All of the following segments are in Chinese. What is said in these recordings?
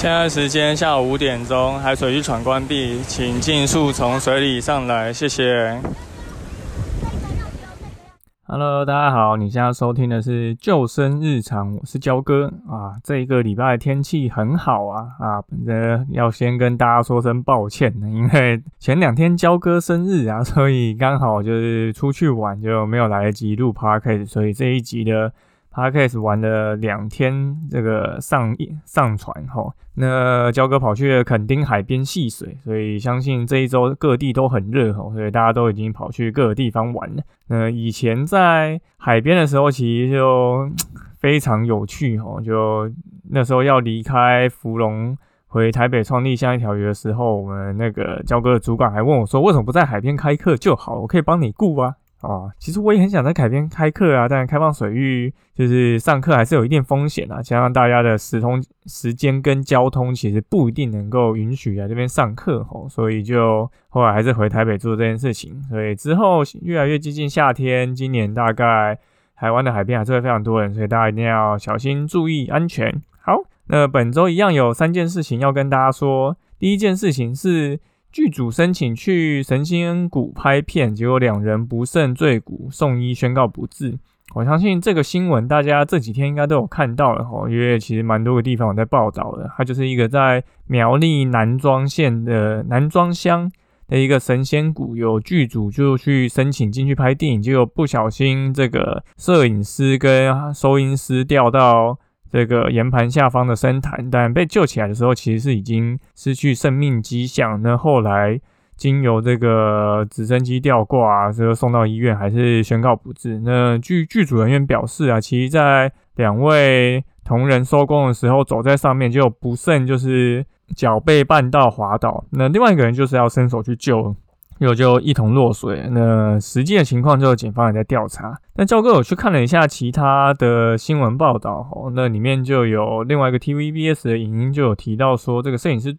现在时间下午五点钟，海水浴场关闭，请尽速从水里上来，谢谢。Hello，大家好，你现在收听的是救生日常，我是焦哥啊。这一个礼拜天气很好啊啊，呃，要先跟大家说声抱歉，因为前两天焦哥生日啊，所以刚好就是出去玩就没有来得及录 p o c a s t 所以这一集的。Podcast 玩了两天，这个上上船哈，那焦哥跑去垦丁海边戏水，所以相信这一周各地都很热哈，所以大家都已经跑去各个地方玩了。那以前在海边的时候，其实就非常有趣哈，就那时候要离开芙蓉回台北创立下一条鱼的时候，我们那个焦哥的主管还问我说，为什么不在海边开课就好，我可以帮你顾啊。哦，其实我也很想在海边开课啊，但开放水域就是上课还是有一定风险啊，加上大家的时通时间跟交通其实不一定能够允许来这边上课吼，所以就后来还是回台北做这件事情。所以之后越来越接近夏天，今年大概台湾的海边还是会非常多人，所以大家一定要小心注意安全。好，那本周一样有三件事情要跟大家说，第一件事情是。剧组申请去神仙谷拍片，结果两人不慎坠谷，送医宣告不治。我相信这个新闻大家这几天应该都有看到了哈，因为其实蛮多个地方有在报道的。它就是一个在苗栗南庄县的南庄乡的一个神仙谷，有剧组就去申请进去拍电影，结果不小心这个摄影师跟收音师掉到。这个岩盘下方的深潭，但被救起来的时候，其实是已经失去生命迹象。那后来经由这个直升机吊挂，之后送到医院，还是宣告不治。那剧剧组人员表示啊，其实在两位同仁收工的时候，走在上面就不慎就是脚被绊到滑倒。那另外一个人就是要伸手去救。有就一同落水，那实际的情况就警方也在调查。那赵哥我去看了一下其他的新闻报道，那里面就有另外一个 TVBS 的影音就有提到说，这个摄影师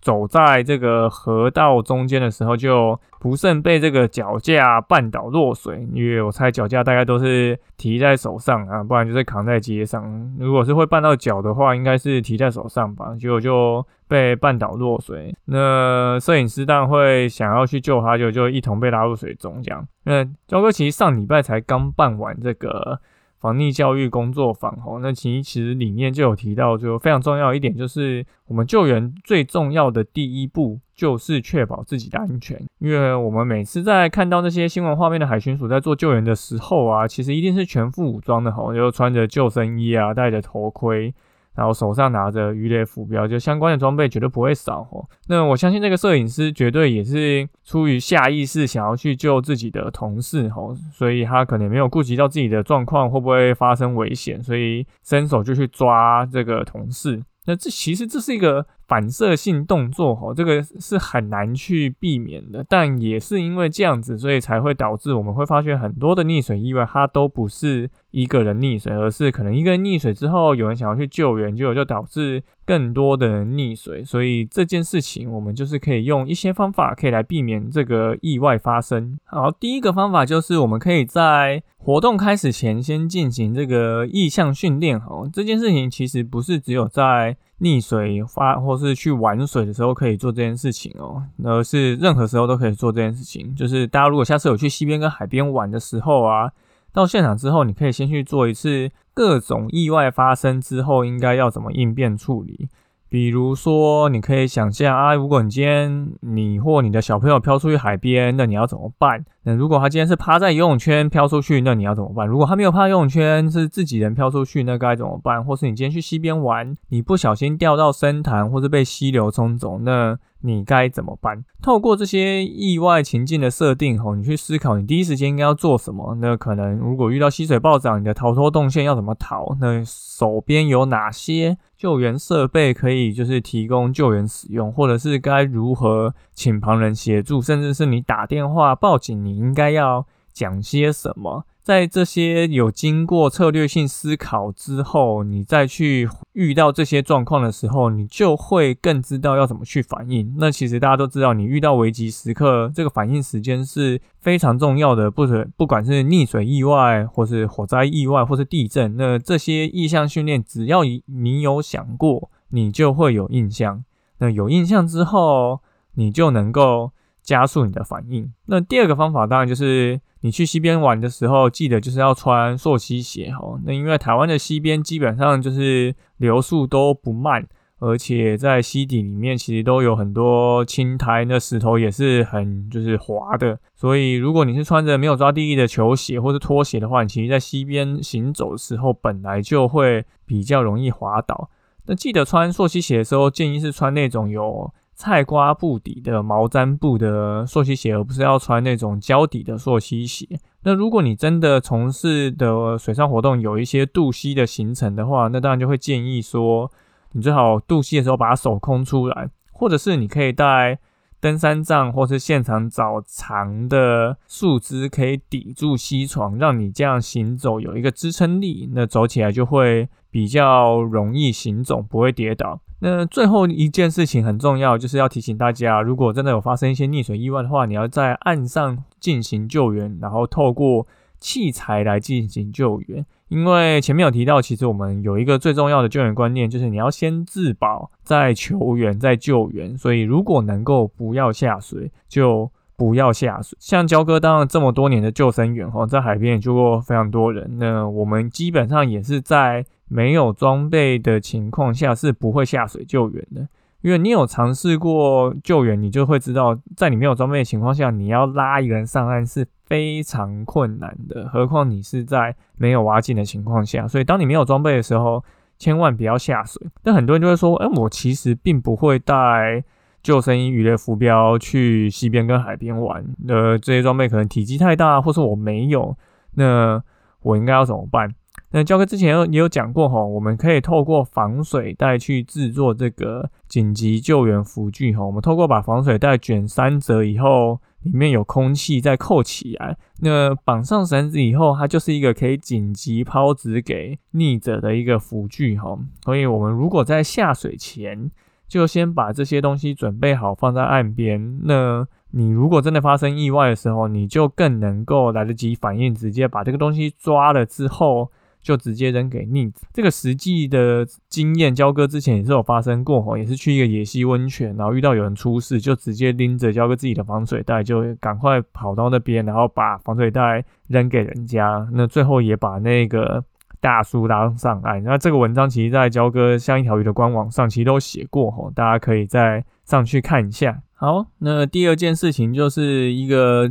走在这个河道中间的时候，就不慎被这个脚架绊倒落水。因为我猜脚架大概都是提在手上啊，不然就是扛在街上。如果是会绊到脚的话，应该是提在手上吧。结果就。被绊倒落水，那摄影师当然会想要去救他，就就一同被拉入水中。这样，那焦哥其实上礼拜才刚办完这个防溺教育工作坊哦，那其其实里面就有提到，就非常重要一点，就是我们救援最重要的第一步就是确保自己的安全。因为我们每次在看到那些新闻画面的海巡署在做救援的时候啊，其实一定是全副武装的吼，就穿着救生衣啊，戴着头盔。然后手上拿着鱼雷浮标，就相关的装备绝对不会少哦。那我相信这个摄影师绝对也是出于下意识想要去救自己的同事哦，所以他可能没有顾及到自己的状况会不会发生危险，所以伸手就去抓这个同事。那这其实这是一个反射性动作哈，这个是很难去避免的，但也是因为这样子，所以才会导致我们会发现很多的溺水意外，它都不是一个人溺水，而是可能一个人溺水之后，有人想要去救援，结果就导致更多的人溺水。所以这件事情，我们就是可以用一些方法可以来避免这个意外发生。好，第一个方法就是我们可以在活动开始前先进行这个意向训练。哈，这件事情其实不是只有在溺水发或是去玩水的时候可以做这件事情哦，而是任何时候都可以做这件事情。就是大家如果下次有去溪边跟海边玩的时候啊，到现场之后，你可以先去做一次各种意外发生之后应该要怎么应变处理。比如说，你可以想象啊，如果你今天你或你的小朋友飘出去海边，那你要怎么办？那如果他今天是趴在游泳圈飘出去，那你要怎么办？如果他没有趴游泳圈，是自己人飘出去，那该怎么办？或是你今天去溪边玩，你不小心掉到深潭，或是被溪流冲走，那你该怎么办？透过这些意外情境的设定，吼，你去思考你第一时间应该要做什么。那可能如果遇到溪水暴涨，你的逃脱动线要怎么逃？那手边有哪些？救援设备可以就是提供救援使用，或者是该如何请旁人协助，甚至是你打电话报警，你应该要讲些什么？在这些有经过策略性思考之后，你再去遇到这些状况的时候，你就会更知道要怎么去反应。那其实大家都知道，你遇到危急时刻，这个反应时间是非常重要的。不是不管是溺水意外，或是火灾意外，或是地震，那这些意向训练，只要你有想过，你就会有印象。那有印象之后，你就能够加速你的反应。那第二个方法，当然就是。你去溪边玩的时候，记得就是要穿溯溪鞋哦。那因为台湾的溪边基本上就是流速都不慢，而且在溪底里面其实都有很多青苔，那石头也是很就是滑的。所以如果你是穿着没有抓地力的球鞋或是拖鞋的话，你其实在溪边行走的时候本来就会比较容易滑倒。那记得穿溯溪鞋的时候，建议是穿那种有。菜瓜布底的毛毡布的溯溪鞋，而不是要穿那种胶底的溯溪鞋。那如果你真的从事的水上活动有一些渡溪的行程的话，那当然就会建议说，你最好渡溪的时候把手空出来，或者是你可以带登山杖，或是现场找长的树枝可以抵住溪床，让你这样行走有一个支撑力，那走起来就会比较容易行走，不会跌倒。那最后一件事情很重要，就是要提醒大家，如果真的有发生一些溺水意外的话，你要在岸上进行救援，然后透过器材来进行救援。因为前面有提到，其实我们有一个最重要的救援观念，就是你要先自保，再求援，再救援。所以如果能够不要下水，就不要下水。像焦哥当了这么多年的救生员，哈，在海边也救过非常多人。那我们基本上也是在。没有装备的情况下是不会下水救援的，因为你有尝试过救援，你就会知道，在你没有装备的情况下，你要拉一个人上岸是非常困难的。何况你是在没有挖井的情况下，所以当你没有装备的时候，千万不要下水。但很多人就会说，哎，我其实并不会带救生衣、鱼类浮标去溪边跟海边玩，呃，这些装备可能体积太大，或是我没有，那我应该要怎么办？那教哥之前也有讲过哈，我们可以透过防水袋去制作这个紧急救援浮具哈。我们透过把防水袋卷三折以后，里面有空气再扣起来，那绑上绳子以后，它就是一个可以紧急抛掷给溺者的一个浮具哈。所以，我们如果在下水前就先把这些东西准备好放在岸边，那你如果真的发生意外的时候，你就更能够来得及反应，直接把这个东西抓了之后。就直接扔给逆子。这个实际的经验，焦哥之前也是有发生过哈，也是去一个野溪温泉，然后遇到有人出事，就直接拎着焦哥自己的防水袋，就赶快跑到那边，然后把防水袋扔给人家。那最后也把那个大叔拉上岸。那这个文章其实，在焦哥像一条鱼的官网上其实都写过吼，大家可以再上去看一下。好，那第二件事情就是一个。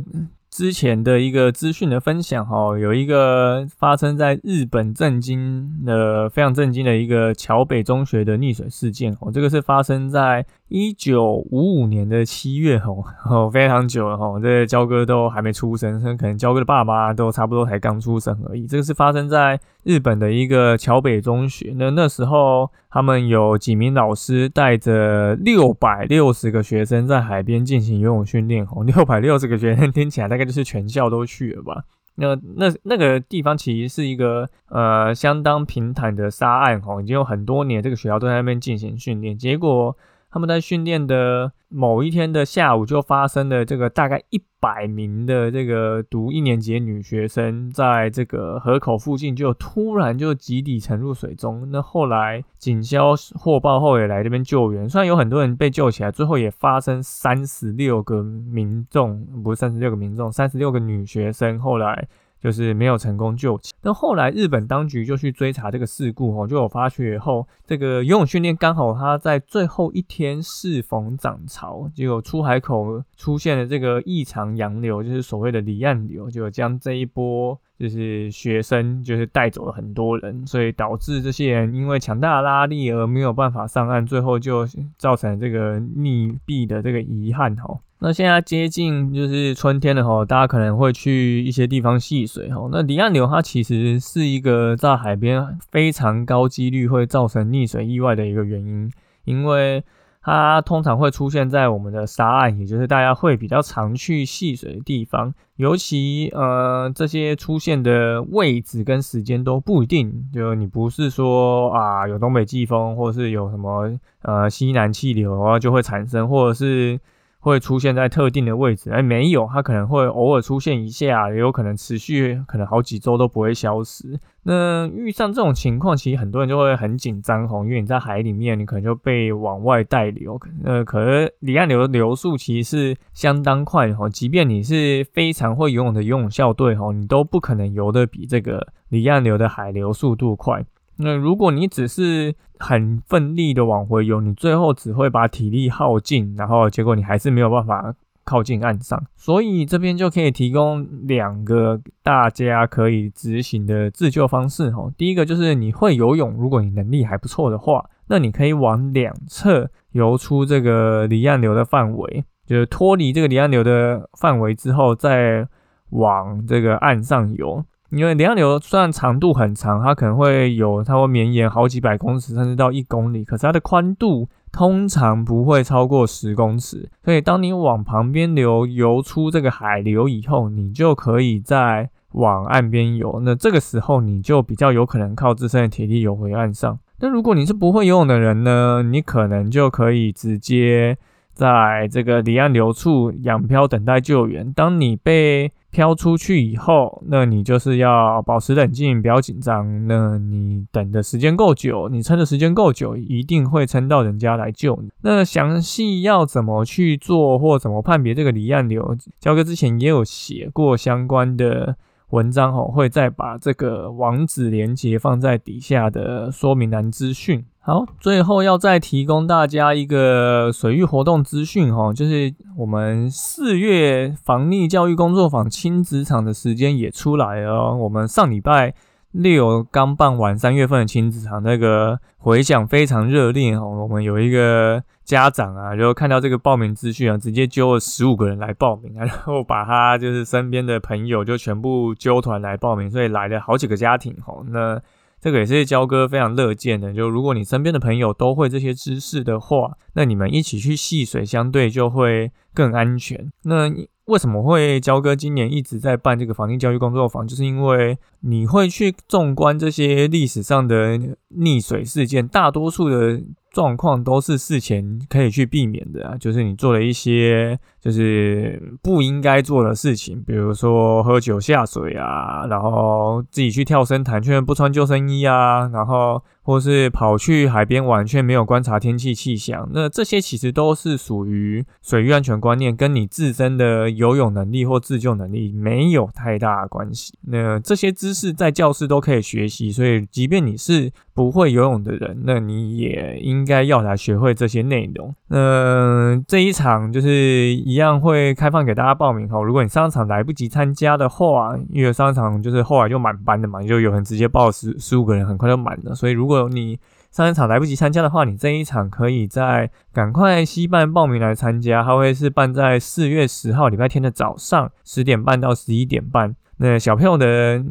之前的一个资讯的分享哈，有一个发生在日本震惊的非常震惊的一个桥北中学的溺水事件哦，这个是发生在一九五五年的七月吼，哦非常久了吼，这焦哥都还没出生，可能焦哥的爸妈都差不多才刚出生而已。这个是发生在日本的一个桥北中学，那那时候他们有几名老师带着六百六十个学生在海边进行游泳训练吼，六百六十个学生听起来大概。就是全校都去了吧？那那那个地方其实是一个呃相当平坦的沙岸吼，已经有很多年这个学校都在那边进行训练，结果。他们在训练的某一天的下午，就发生了这个大概一百名的这个读一年级的女学生，在这个河口附近就突然就集体沉入水中。那后来警消获报后也来这边救援，虽然有很多人被救起来，最后也发生三十六个民众，不是三十六个民众，三十六个女学生后来。就是没有成功救起。那后来日本当局就去追查这个事故哦，就有发觉后，这个游泳训练刚好他在最后一天适逢涨潮，结果出海口出现了这个异常洋流，就是所谓的离岸流，就将这一波。就是学生就是带走了很多人，所以导致这些人因为强大的拉力而没有办法上岸，最后就造成这个溺毙的这个遗憾哦。那现在接近就是春天了哈，大家可能会去一些地方戏水哈。那离岸流它其实是一个在海边非常高几率会造成溺水意外的一个原因，因为。它通常会出现在我们的沙岸，也就是大家会比较常去戏水的地方。尤其呃，这些出现的位置跟时间都不一定。就你不是说啊，有东北季风，或者是有什么呃西南气流啊，就会产生，或者是。会出现在特定的位置，哎，没有，它可能会偶尔出现一下，也有可能持续，可能好几周都不会消失。那遇上这种情况，其实很多人就会很紧张吼，因为你在海里面，你可能就被往外带流。呃，可是离岸流的流速其实是相当快吼，即便你是非常会游泳的游泳校队吼，你都不可能游得比这个离岸流的海流速度快。那如果你只是很奋力的往回游，你最后只会把体力耗尽，然后结果你还是没有办法靠近岸上。所以这边就可以提供两个大家可以执行的自救方式哈。第一个就是你会游泳，如果你能力还不错的话，那你可以往两侧游出这个离岸流的范围，就是脱离这个离岸流的范围之后，再往这个岸上游。因为离岸流虽然长度很长，它可能会有它会绵延好几百公尺，甚至到一公里，可是它的宽度通常不会超过十公尺。所以当你往旁边流游出这个海流以后，你就可以再往岸边游。那这个时候你就比较有可能靠自身的体力游回岸上。那如果你是不会游泳的人呢，你可能就可以直接在这个离岸流处仰漂等待救援。当你被飘出去以后，那你就是要保持冷静，不要紧张。那你等的时间够久，你撑的时间够久，一定会撑到人家来救你。那详细要怎么去做，或怎么判别这个离岸流，焦哥之前也有写过相关的。文章哦，会再把这个网址连接放在底下的说明栏资讯。好，最后要再提供大家一个水域活动资讯哈，就是我们四月防溺教育工作坊亲子场的时间也出来了。我们上礼拜。六刚办完三月份的亲子场，那个回响非常热烈哦。我们有一个家长啊，就看到这个报名资讯啊，直接揪了十五个人来报名，然后把他就是身边的朋友就全部揪团来报名，所以来了好几个家庭哦。那这个也是焦哥非常乐见的，就如果你身边的朋友都会这些知识的话，那你们一起去戏水，相对就会更安全。那为什么会焦哥今年一直在办这个防溺教育工作坊？就是因为你会去纵观这些历史上的溺水事件，大多数的。状况都是事前可以去避免的啊，就是你做了一些就是不应该做的事情，比如说喝酒下水啊，然后自己去跳深潭却不穿救生衣啊，然后或是跑去海边玩却没有观察天气气象，那这些其实都是属于水域安全观念，跟你自身的游泳能力或自救能力没有太大关系。那这些知识在教室都可以学习，所以即便你是不会游泳的人，那你也应。应该要来学会这些内容。嗯，这一场就是一样会开放给大家报名哈。如果你上场来不及参加的话，因为上场就是后来就满班的嘛，就有人直接报十十五个人，很快就满了。所以如果你上一场来不及参加的话，你这一场可以在赶快西办报名来参加。它会是办在四月十号礼拜天的早上十点半到十一点半。那小朋友的。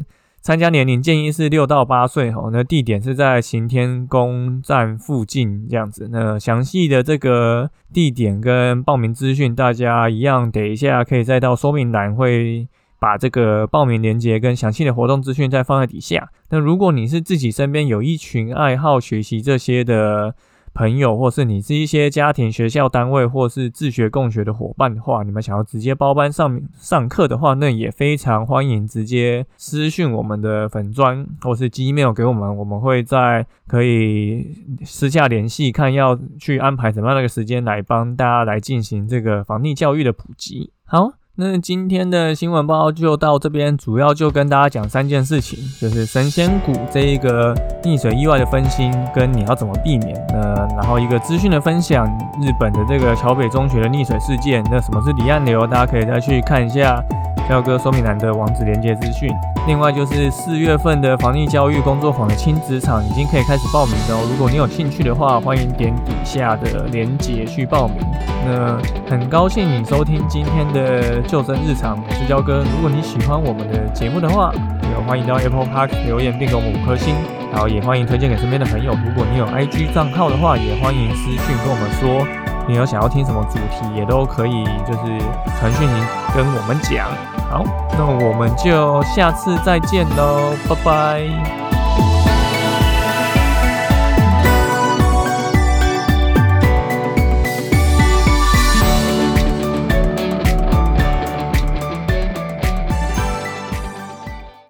参加年龄建议是六到八岁哈，那地点是在行天宫站附近这样子。那详细的这个地点跟报名资讯，大家一样，等一下可以再到说明栏会把这个报名链接跟详细的活动资讯再放在底下。那如果你是自己身边有一群爱好学习这些的。朋友，或是你是一些家庭、学校、单位，或是自学共学的伙伴的话，你们想要直接包班上上课的话，那也非常欢迎直接私讯我们的粉砖，或是 Gmail 给我们，我们会在可以私下联系，看要去安排怎么样的一个时间来帮大家来进行这个防溺教育的普及。好。那今天的新闻报就到这边，主要就跟大家讲三件事情，就是神仙谷这一个溺水意外的分析，跟你要怎么避免。呃然后一个资讯的分享，日本的这个桥北中学的溺水事件，那什么是离岸流，大家可以再去看一下教哥说明栏的网址连接资讯。另外就是四月份的防疫教育工作坊的亲子场已经可以开始报名了，如果你有兴趣的话，欢迎点底下的链接去报名。那很高兴你收听今天的救生日常，我是焦哥。如果你喜欢我们的节目的话，也欢迎到 Apple Park 留言并给我们五颗星，然后也欢迎推荐给身边的朋友。如果你有 IG 账号的话，也欢迎私讯跟我们说你有想要听什么主题，也都可以就是传讯跟我们讲。好，那我们就下次再见喽，拜拜。